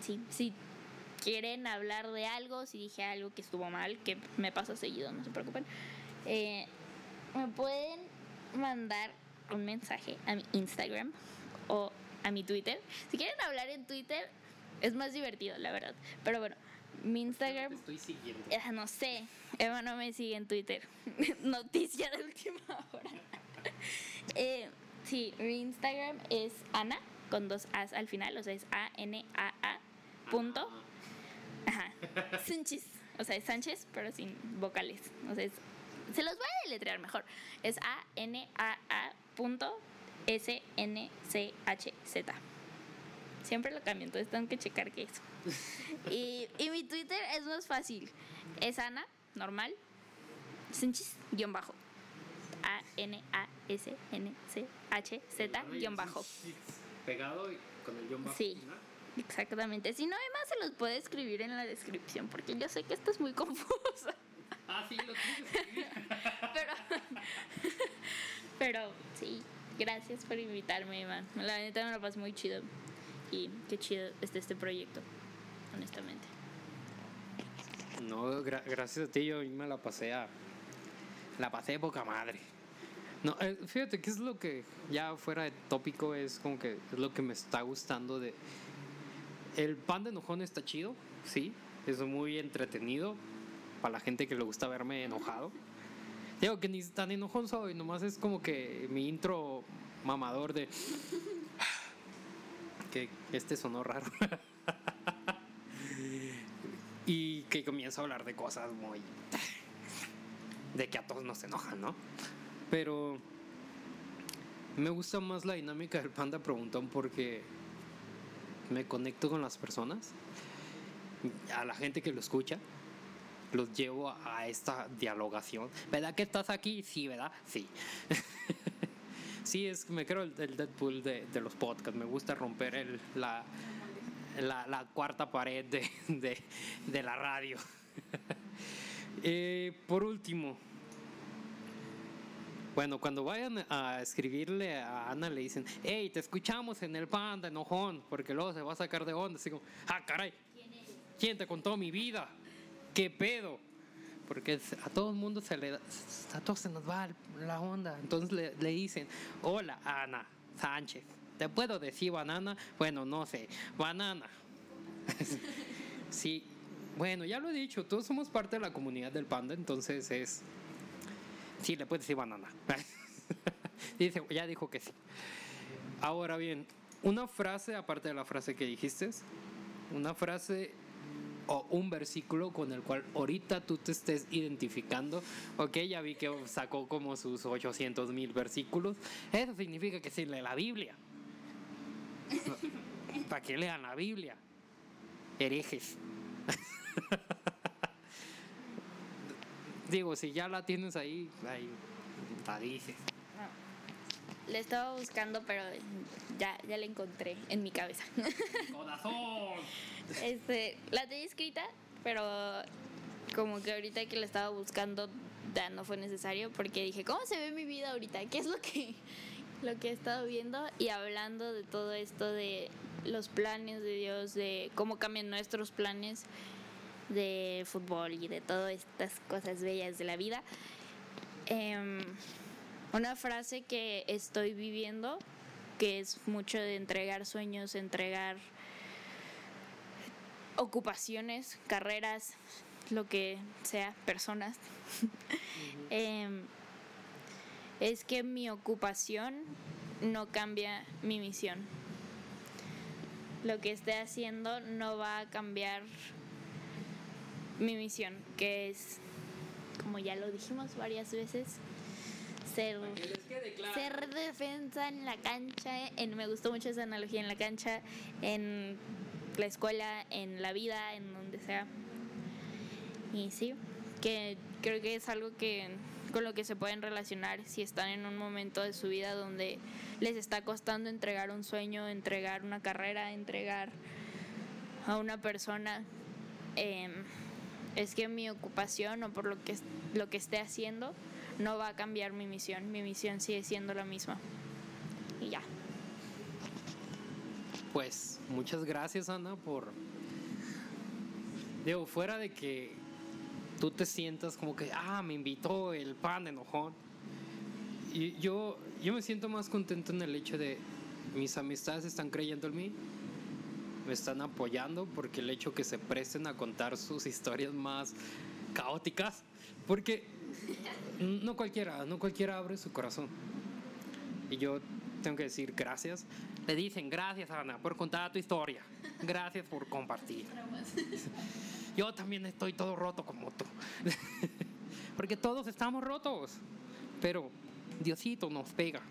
sí, si quieren hablar de algo, si dije algo que estuvo mal, que me pasa seguido, no se preocupen, eh, me pueden mandar un mensaje a mi Instagram o a mi Twitter. Si quieren hablar en Twitter, es más divertido, la verdad. Pero bueno, mi Instagram... estoy siguiendo. Eh, No sé, Eva no me sigue en Twitter. Noticia de última hora. Eh, sí, mi Instagram es Ana, con dos As al final, o sea, es A-N-A-A punto. Ajá. Sánchez, o sea, es Sánchez, pero sin vocales. O sea, es- se los voy a deletrear mejor. Es A-N-A-A punto S-N-C-H-Z. Siempre lo cambio, entonces tengo que checar qué es. Y, y mi Twitter es más fácil. Es Ana, normal. Sánchez, guion bajo. A-N-A-S-N-C-H-Z, guion bajo. Pegado y con el guion bajo. Sí. final. Exactamente. Si no, además se los puede escribir en la descripción, porque yo sé que esto es muy confuso. Ah, sí, lo tienes que escribir. Pero, pero sí, gracias por invitarme, Iván. La neta me lo pasé muy chido. Y qué chido está este proyecto, honestamente. No, gra- gracias a ti yo me la pasé a... La pasé de poca madre. No, eh, fíjate que es lo que ya fuera de tópico es como que es lo que me está gustando de... El pan de enojón está chido, sí, es muy entretenido para la gente que le gusta verme enojado. Digo que ni tan enojón soy, nomás es como que mi intro mamador de... Que este sonó raro. y que comienza a hablar de cosas muy... de que a todos nos enojan, ¿no? Pero Me gusta más la dinámica del panda preguntón porque me conecto con las personas, a la gente que lo escucha, los llevo a esta dialogación. ¿Verdad que estás aquí? Sí, ¿verdad? Sí. sí, es me creo el, Deadpool de, de, los podcasts. Me gusta romper el, la, la, la, cuarta pared de, de, de la radio. eh, por último, bueno, cuando vayan a escribirle a Ana, le dicen, hey, te escuchamos en el panda, enojón, porque luego se va a sacar de onda. Así como, ah, caray, ¿quién te contó mi vida? ¿Qué pedo? Porque a todo el mundo se le a todos se nos va la onda. Entonces le, le dicen, hola, Ana Sánchez. ¿Te puedo decir banana? Bueno, no sé, banana. sí, bueno, ya lo he dicho, todos somos parte de la comunidad del panda, entonces es Sí, le puedes decir banana. Dice, ya dijo que sí. Ahora bien, una frase, aparte de la frase que dijiste, una frase o un versículo con el cual ahorita tú te estés identificando. Ok, ya vi que sacó como sus 800 mil versículos. Eso significa que sí lee la Biblia. ¿Para qué lean la Biblia? Herejes. Digo, si ya la tienes ahí, ahí la dices. No. Le estaba buscando, pero ya, ya la encontré en mi cabeza. ¡Corazón! Este, la tenía escrita, pero como que ahorita que la estaba buscando ya no fue necesario porque dije, ¿cómo se ve mi vida ahorita? ¿Qué es lo que, lo que he estado viendo? Y hablando de todo esto de los planes de Dios, de cómo cambian nuestros planes de fútbol y de todas estas cosas bellas de la vida. Em, una frase que estoy viviendo, que es mucho de entregar sueños, entregar ocupaciones, carreras, lo que sea, personas, em, es que mi ocupación no cambia mi misión. Lo que esté haciendo no va a cambiar mi misión, que es, como ya lo dijimos varias veces, ser, ser defensa en la cancha. En, me gustó mucho esa analogía en la cancha, en la escuela, en la vida, en donde sea. Y sí, que creo que es algo que con lo que se pueden relacionar si están en un momento de su vida donde les está costando entregar un sueño, entregar una carrera, entregar a una persona. Eh, es que mi ocupación o por lo que, lo que esté haciendo no va a cambiar mi misión. Mi misión sigue siendo la misma. Y ya. Pues muchas gracias Ana por... Digo, fuera de que tú te sientas como que, ah, me invitó el pan de enojón. Y yo, yo me siento más contento en el hecho de mis amistades están creyendo en mí me están apoyando porque el hecho que se presten a contar sus historias más caóticas, porque no cualquiera, no cualquiera abre su corazón. Y yo tengo que decir gracias. Le dicen gracias Ana por contar tu historia. Gracias por compartir. Yo también estoy todo roto como tú. Porque todos estamos rotos. Pero Diosito nos pega.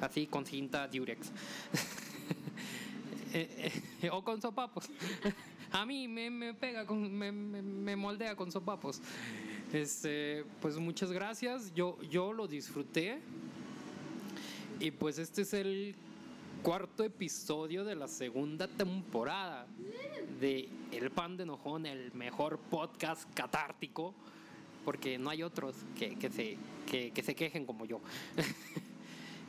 Así con cinta Durex. Eh, eh, o con sopapos. A mí me, pega, con, me, moldea con sopapos. Este, pues muchas gracias. Yo, yo lo disfruté. Y pues este es el cuarto episodio de la segunda temporada de El Pan de Enojón, el mejor podcast catártico, porque no hay otros que, se, que se quejen como yo.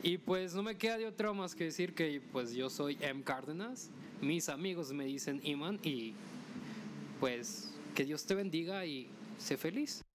Y pues no me queda de otra más que decir que pues yo soy M. Cárdenas, mis amigos me dicen Iman y pues que Dios te bendiga y sé feliz.